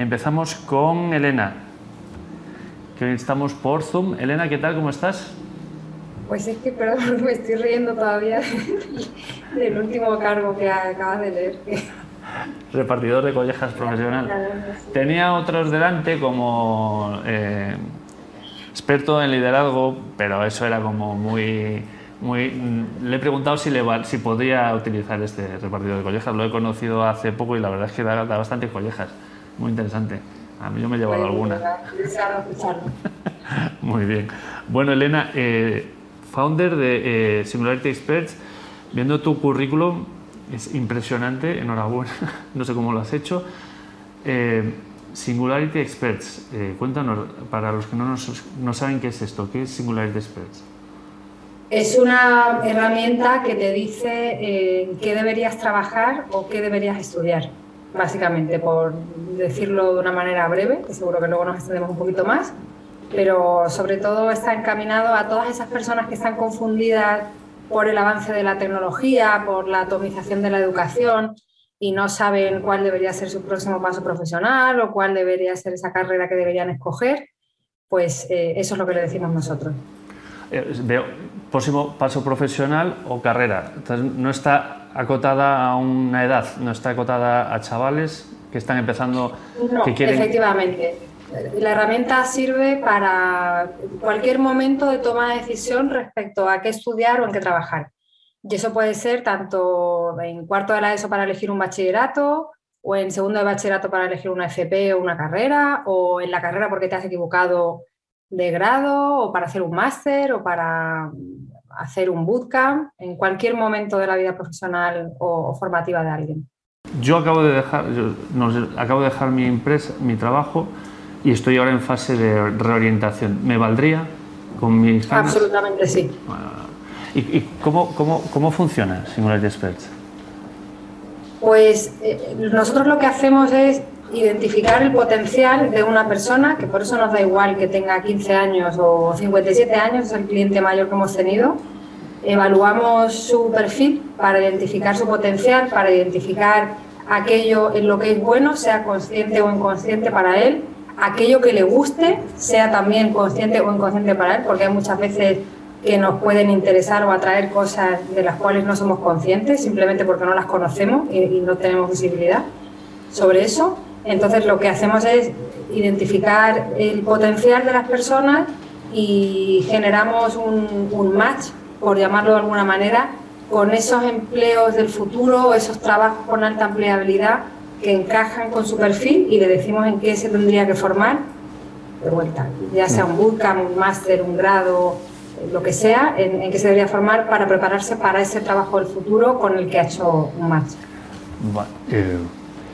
empezamos con Elena, que hoy estamos por Zoom. Elena, ¿qué tal? ¿Cómo estás? Pues es que, perdón, me estoy riendo todavía del último cargo que acabas de leer. Repartidor de collejas profesional. Tenía otros delante como eh, experto en liderazgo, pero eso era como muy... Muy, le he preguntado si, le, si podría utilizar este repartidor de collejas. Lo he conocido hace poco y la verdad es que da, da bastante collejas. Muy interesante. A mí yo me he llevado alguna. Muy bien. Bueno, Elena, eh, founder de eh, Singularity Experts, viendo tu currículum, es impresionante, enhorabuena, no sé cómo lo has hecho. Eh, Singularity Experts, cuéntanos, para los que no, no saben qué es esto, ¿qué es Singularity Experts? Es una herramienta que te dice qué deberías trabajar o qué deberías estudiar básicamente, por decirlo de una manera breve, que seguro que luego nos extendemos un poquito más, pero sobre todo está encaminado a todas esas personas que están confundidas por el avance de la tecnología, por la atomización de la educación y no saben cuál debería ser su próximo paso profesional o cuál debería ser esa carrera que deberían escoger, pues eh, eso es lo que le decimos nosotros. Eh, veo, próximo paso profesional o carrera. Entonces, no está acotada a una edad, no está acotada a chavales que están empezando, que quieren... Efectivamente. La herramienta sirve para cualquier momento de toma de decisión respecto a qué estudiar o en qué trabajar. Y eso puede ser tanto en cuarto de la ESO para elegir un bachillerato, o en segundo de bachillerato para elegir una FP o una carrera, o en la carrera porque te has equivocado de grado, o para hacer un máster, o para hacer un bootcamp en cualquier momento de la vida profesional o, formativa de alguien. Yo acabo de dejar, acabo de dejar mi empresa, mi trabajo y estoy ahora en fase de reorientación. ¿Me valdría con mis ganas? Absolutamente sí. ¿Y, cómo, cómo, cómo, funciona Singularity Experts? Pues eh, nosotros lo que hacemos es identificar el potencial de una persona, que por eso nos da igual que tenga 15 años o 57 años, es el cliente mayor que hemos tenido. Evaluamos su perfil para identificar su potencial, para identificar aquello en lo que es bueno, sea consciente o inconsciente para él, aquello que le guste, sea también consciente o inconsciente para él, porque hay muchas veces que nos pueden interesar o atraer cosas de las cuales no somos conscientes, simplemente porque no las conocemos y, no tenemos visibilidad sobre eso. Entonces lo que hacemos es identificar el potencial de las personas y generamos un, match, por llamarlo de alguna manera, con esos empleos del futuro, esos trabajos con alta empleabilidad que encajan con su perfil y le decimos en qué se tendría que formar de vuelta, ya sea un bootcamp, un máster, un grado, lo que sea, en, qué se debería formar para prepararse para ese trabajo del futuro con el que ha hecho un match. Eh,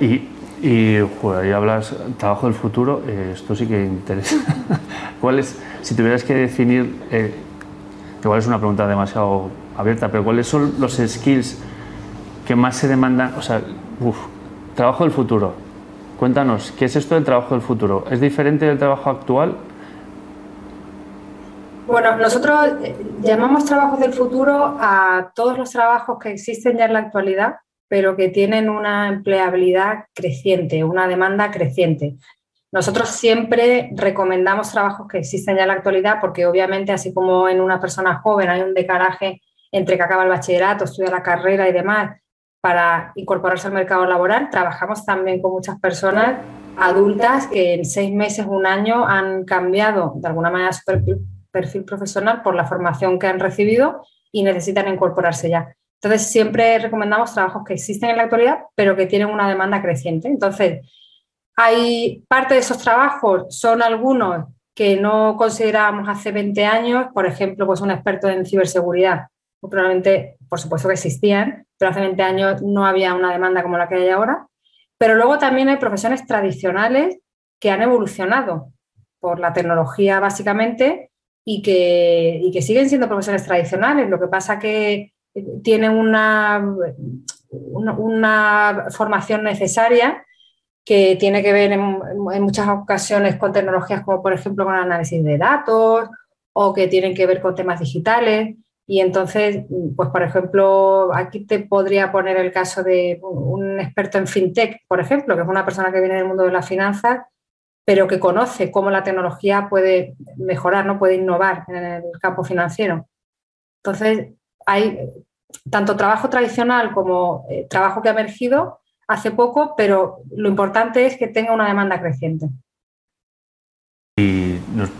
y y ahí hablas trabajo del futuro, eh, esto sí que interesa. ¿Cuál es, si tuvieras que definir, eh, igual es una pregunta demasiado abierta, pero cuáles son los skills que más se demandan? O sea, trabajo del futuro. Cuéntanos, ¿qué es esto del trabajo del futuro? ¿Es diferente del trabajo actual? Bueno, nosotros eh, llamamos trabajo del futuro a todos los trabajos que existen ya en la actualidad pero que tienen una empleabilidad creciente, una demanda creciente. Nosotros siempre recomendamos trabajos que existen ya en la actualidad porque obviamente así como en una persona joven hay un decaraje entre que acaba el bachillerato, estudia la carrera y demás para incorporarse al mercado laboral, trabajamos también con muchas personas adultas que en seis meses, un año han cambiado de alguna manera su perfil profesional por la formación que han recibido y necesitan incorporarse ya. Entonces, siempre recomendamos trabajos que existen en la actualidad, pero que tienen una demanda creciente. Entonces, hay parte de esos trabajos, son algunos que no considerábamos hace 20 años, por ejemplo, pues un experto en ciberseguridad. Probablemente, por supuesto que existían, pero hace 20 años no había una demanda como la que hay ahora. Pero luego también hay profesiones tradicionales que han evolucionado por la tecnología básicamente y que, y que siguen siendo profesiones tradicionales. Lo que pasa que tienen una, una, formación necesaria que tiene que ver en, muchas ocasiones con tecnologías como por ejemplo con análisis de datos o que tienen que ver con temas digitales. Y entonces, pues por ejemplo, aquí te podría poner el caso de un experto en fintech, por ejemplo, que es una persona que viene del mundo de las finanzas, pero que conoce cómo la tecnología puede mejorar, no puede innovar en el campo financiero. Entonces, hay tanto trabajo tradicional como eh, trabajo que ha emergido hace poco, pero lo importante es que tenga una demanda creciente. Y nos,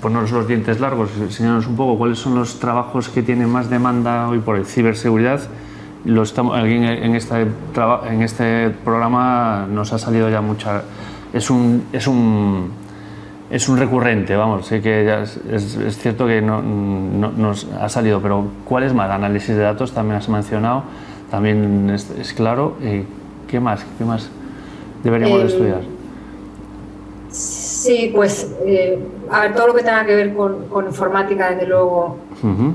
ponernos los dientes largos, enseñarnos un poco cuáles son los trabajos que tienen más demanda hoy por ciberseguridad. Lo estamos, en, en, este, en este programa nos ha salido ya mucha... Es un, es un, es un recurrente, vamos, sé que ya es, es, cierto que no, no, nos ha salido, pero ¿cuál es más? Análisis de datos también has mencionado, también es, es claro. ¿Y ¿Qué más? ¿Qué más deberíamos eh, estudiar? Sí, pues eh, a ver, todo lo que tenga que ver con, informática, desde luego,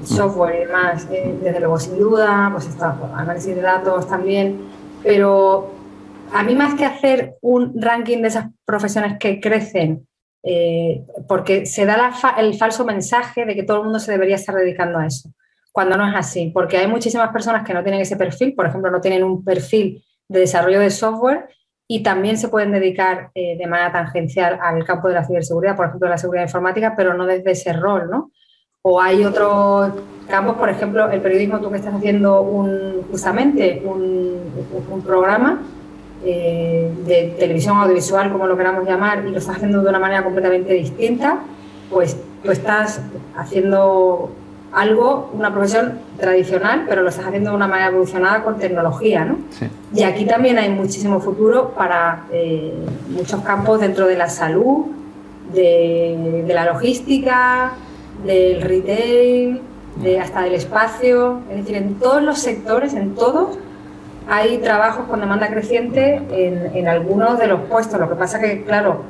software y demás, eh, desde luego sin duda, pues está análisis de datos también, pero a mí más que hacer un ranking de esas profesiones que crecen, eh, porque se da el falso mensaje de que todo el mundo se debería estar dedicando a eso, cuando no es así, porque hay muchísimas personas que no tienen ese perfil, por ejemplo, no tienen un perfil de desarrollo de software y también se pueden dedicar eh, de manera tangencial al campo de la ciberseguridad, por ejemplo, la seguridad informática, pero no desde ese rol, ¿no? O hay otros campos, por ejemplo, el periodismo, tú que estás haciendo justamente un, un programa eh, de televisión audiovisual, como lo queramos llamar, y lo estás haciendo de una manera completamente distinta, pues tú estás haciendo algo, una profesión tradicional, pero lo estás haciendo de una manera evolucionada con tecnología, ¿no? Y aquí también hay muchísimo futuro para eh, muchos campos dentro de la salud, de, la logística, del retail, de hasta del espacio, es decir, en todos los sectores, en todos, hay trabajos con demanda creciente en, en algunos de los puestos. Lo que pasa que, claro,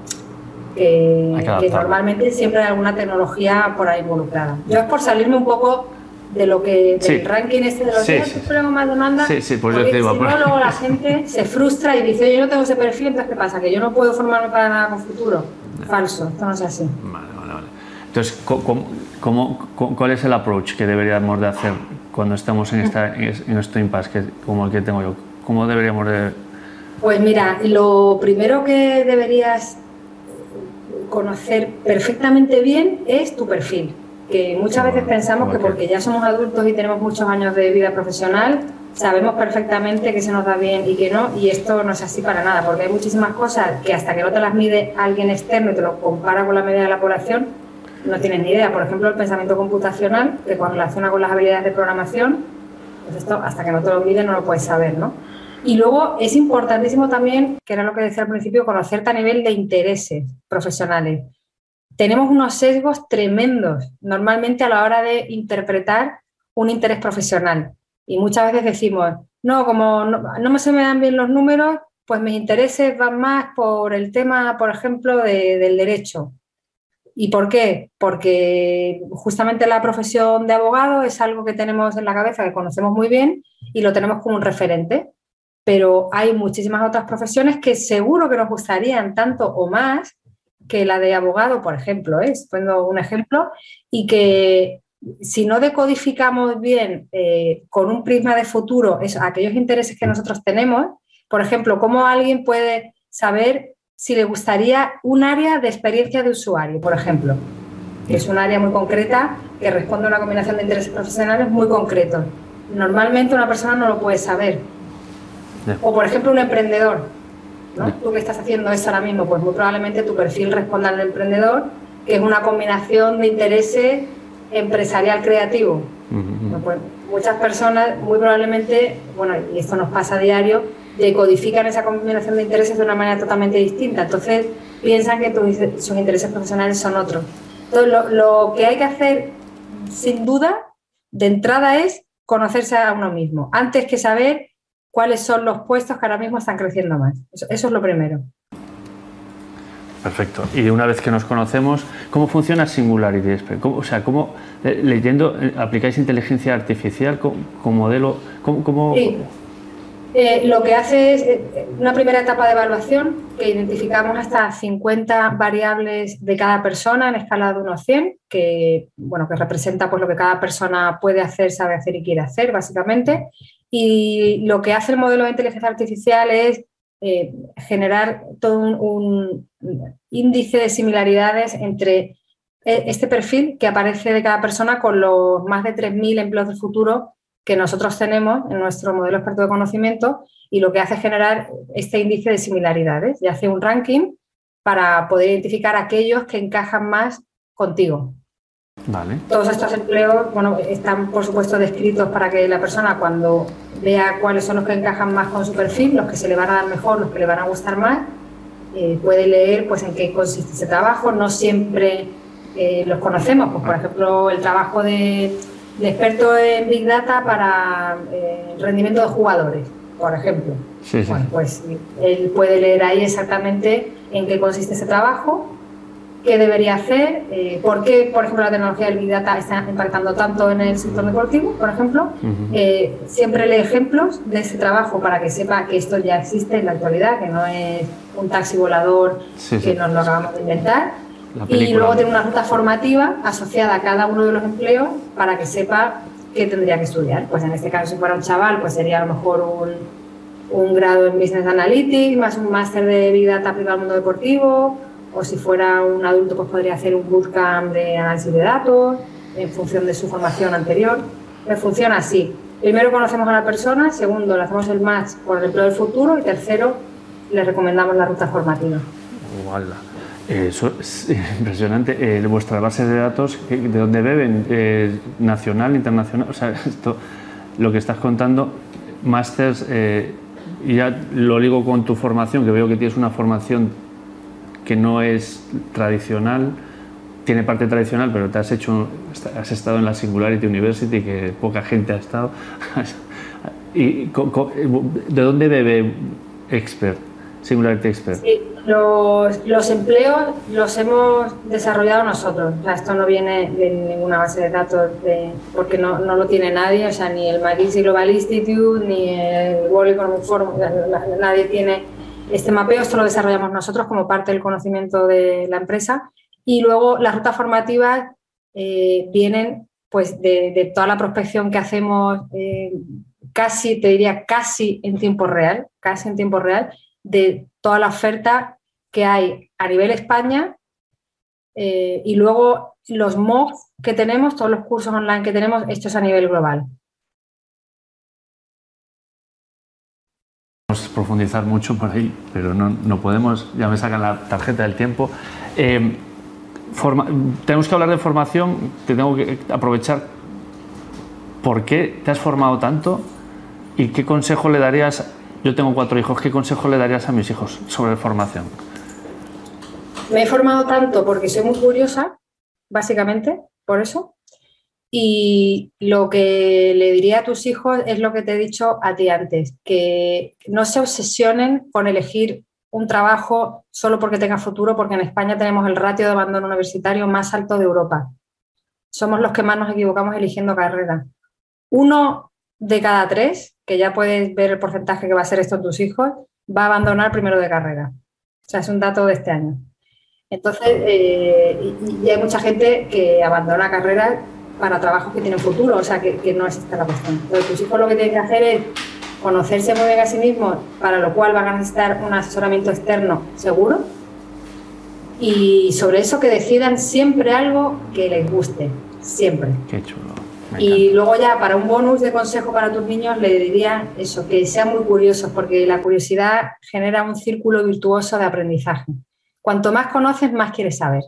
que, normalmente siempre hay alguna tecnología por ahí involucrada. Yo es por salirme un poco de lo que del ranking este de los sí, días sí. más demanda sí, sí, pues porque si no luego la gente se frustra y dice yo no tengo ese perfil entonces qué pasa que yo no puedo formarme para nada con futuro. Falso esto no es así. Vale vale vale. Entonces ¿cómo, cuál es el approach que deberíamos de hacer cuando estamos en esta en este impasse que, como el que tengo yo cómo deberíamos de pues mira lo primero que deberías conocer perfectamente bien es tu perfil, que muchas veces pensamos que porque ya somos adultos y tenemos muchos años de vida profesional, sabemos perfectamente que se nos da bien y que no, y esto no es así para nada, porque hay muchísimas cosas que hasta que no te las mide alguien externo y te lo compara con la media de la población, no tienes ni idea. Por ejemplo, el pensamiento computacional, que cuando relaciona con las habilidades de programación, pues esto hasta que no te lo mide no lo puedes saber, ¿no? Y luego es importantísimo también, que era lo que decía al principio, conocer a nivel de intereses profesionales. Tenemos unos sesgos tremendos normalmente a la hora de interpretar un interés profesional. Y muchas veces decimos, no, como no, se me dan bien los números, pues mis intereses van más por el tema, por ejemplo, del derecho. ¿Y por qué? Porque justamente la profesión de abogado es algo que tenemos en la cabeza, que conocemos muy bien y lo tenemos como un referente pero hay muchísimas otras profesiones que seguro que nos gustarían tanto o más que la de abogado, por ejemplo, ¿eh? pongo un ejemplo, y que si no decodificamos bien eh, con un prisma de futuro aquellos intereses que nosotros tenemos, por ejemplo, cómo alguien puede saber si le gustaría un área de experiencia de usuario, por ejemplo, es un área muy concreta que responde a una combinación de intereses profesionales muy concretos. Normalmente una persona no lo puede saber, o, por ejemplo, un emprendedor. ¿no? Tú que estás haciendo eso ahora mismo, pues muy probablemente tu perfil responda al emprendedor, que es una combinación de intereses empresarial creativo. pues muchas personas, muy probablemente, bueno, y esto nos pasa a diario, decodifican esa combinación de intereses de una manera totalmente distinta. Entonces, piensan que sus intereses profesionales son otros. Entonces, lo, lo que hay que hacer, sin duda, de entrada es conocerse a uno mismo, antes que saber cuáles son los puestos que ahora mismo están creciendo más. Eso, es lo primero. Perfecto. Y una vez que nos conocemos, ¿cómo funciona Singularity o sea, ¿cómo, eh, leyendo, eh, aplicáis inteligencia artificial con, modelo? ¿Cómo, Sí. Eh, lo que hace es eh, una primera etapa de evaluación que identificamos hasta 50 variables de cada persona en escala de 1 a 100, que, bueno, que representa pues, lo que cada persona puede hacer, sabe hacer y quiere hacer, básicamente. Y lo que hace el modelo de inteligencia artificial es eh, generar todo un, índice de similaridades entre este perfil que aparece de cada persona con los más de 3.000 empleos del futuro que nosotros tenemos en nuestro modelo experto de conocimiento y lo que hace es generar este índice de similaridades y hace un ranking para poder identificar aquellos que encajan más contigo. Vale. Todos estos empleos bueno, están, por supuesto, descritos para que la persona cuando vea cuáles son los que encajan más con su perfil, los que se le van a dar mejor, los que le van a gustar más, eh, puede leer pues, en qué consiste ese trabajo. No siempre eh, los conocemos. Pues, por ejemplo, el trabajo de de experto en Big Data para eh, rendimiento de jugadores, por ejemplo. Bueno, pues él puede leer ahí exactamente en qué consiste ese trabajo, qué debería hacer, eh, por qué, por ejemplo, la tecnología del Big Data está impactando tanto en el sector deportivo, por ejemplo. Eh, siempre lee ejemplos de ese trabajo para que sepa que esto ya existe en la actualidad, que no es un taxi volador que nos lo acabamos de inventar y luego tiene una ruta formativa asociada a cada uno de los empleos para que sepa qué tendría que estudiar. Pues en este caso, si fuera un chaval, pues sería a lo mejor un, un grado en Business Analytics, más un máster de Big Data aplicado al mundo deportivo, o si fuera un adulto, pues podría hacer un bootcamp de análisis de datos en función de su formación anterior. Pues funciona así. Primero conocemos a la persona, segundo le hacemos el match por el empleo del futuro y tercero le recomendamos la ruta formativa. Eso es impresionante. Eh, vuestra base de datos, ¿de dónde beben? Eh, ¿Nacional, internacional? O sea, esto, lo que estás contando, másters, eh, ya lo ligo con tu formación, que veo que tienes una formación que no es tradicional, tiene parte tradicional, pero te has hecho, has estado en la Singularity University, que poca gente ha estado. ¿Y de dónde bebe Expert, Singularity Expert? Los, empleos los hemos desarrollado nosotros. Esto no viene de ninguna base de datos porque no, no, lo tiene nadie, o sea, ni el McKinsey Global Institute, ni el World Economic Forum, nadie tiene este mapeo, esto lo desarrollamos nosotros como parte del conocimiento de la empresa. Y luego las rutas formativas eh, vienen pues de, toda la prospección que hacemos eh, casi, te diría casi en tiempo real, casi en tiempo real, de toda la oferta que hay a nivel España eh, y luego los MOOC que tenemos, todos los cursos online que tenemos, estos a nivel global. Podemos profundizar mucho por ahí, pero no, podemos, ya me sacan la tarjeta del tiempo. Eh, tenemos que hablar de formación, te tengo que aprovechar. ¿Por qué te has formado tanto y qué consejo le darías? Yo tengo cuatro hijos, ¿qué consejo le darías a mis hijos sobre formación? Me he formado tanto porque soy muy curiosa, básicamente, por eso. Y lo que le diría a tus hijos es lo que te he dicho a ti antes, que no se obsesionen con elegir un trabajo solo porque tenga futuro, porque en España tenemos el ratio de abandono universitario más alto de Europa. Somos los que más nos equivocamos eligiendo carrera. Uno de cada tres, que ya puedes ver el porcentaje que va a ser esto tus hijos, va a abandonar primero de carrera. O sea, es un dato de este año. Entonces, eh, y, hay mucha gente que abandona carreras para trabajos que tienen futuro, o sea, que, no existe la cuestión. Entonces, tus hijos lo que tienen que hacer es conocerse muy bien a sí mismos, para lo cual van a necesitar un asesoramiento externo seguro, y sobre eso que decidan siempre algo que les guste, siempre. Qué chulo. Y luego ya para un bonus de consejo para tus niños le diría eso, que sean muy curiosos, porque la curiosidad genera un círculo virtuoso de aprendizaje cuanto más conoces, más quieres saber.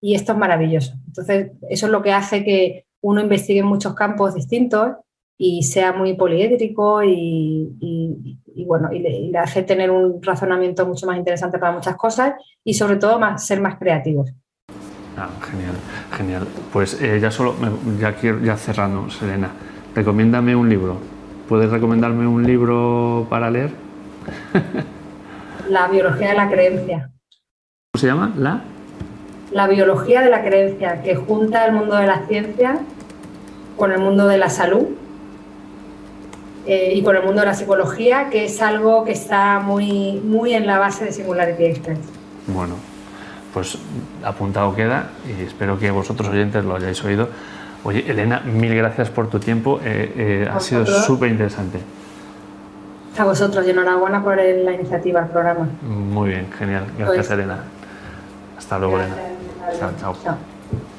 Y esto es maravilloso. Entonces, eso es lo que hace que uno investigue en muchos campos distintos y sea muy poliédrico y, bueno, y le, hace tener un razonamiento mucho más interesante para muchas cosas y sobre todo más, ser más creativos. Ah, genial, genial. Pues eh, ya solo, ya quiero, ya cerrando, Serena, recomiéndame un libro. ¿Puedes recomendarme un libro para leer? La biología de la creencia. ¿Cómo se llama? La. La biología de la creencia, que junta el mundo de la ciencia con el mundo de la salud eh, y con el mundo de la psicología, que es algo que está muy, muy en la base de Singularity Express. Bueno, pues apuntado queda y espero que vosotros oyentes lo hayáis oído. Oye, Elena, mil gracias por tu tiempo, eh, eh, ha sido súper interesante. A vosotros y enhorabuena por la iniciativa, el programa. Muy bien, genial. Gracias, pues, Elena. Hasta luego, Elena. chao. chao.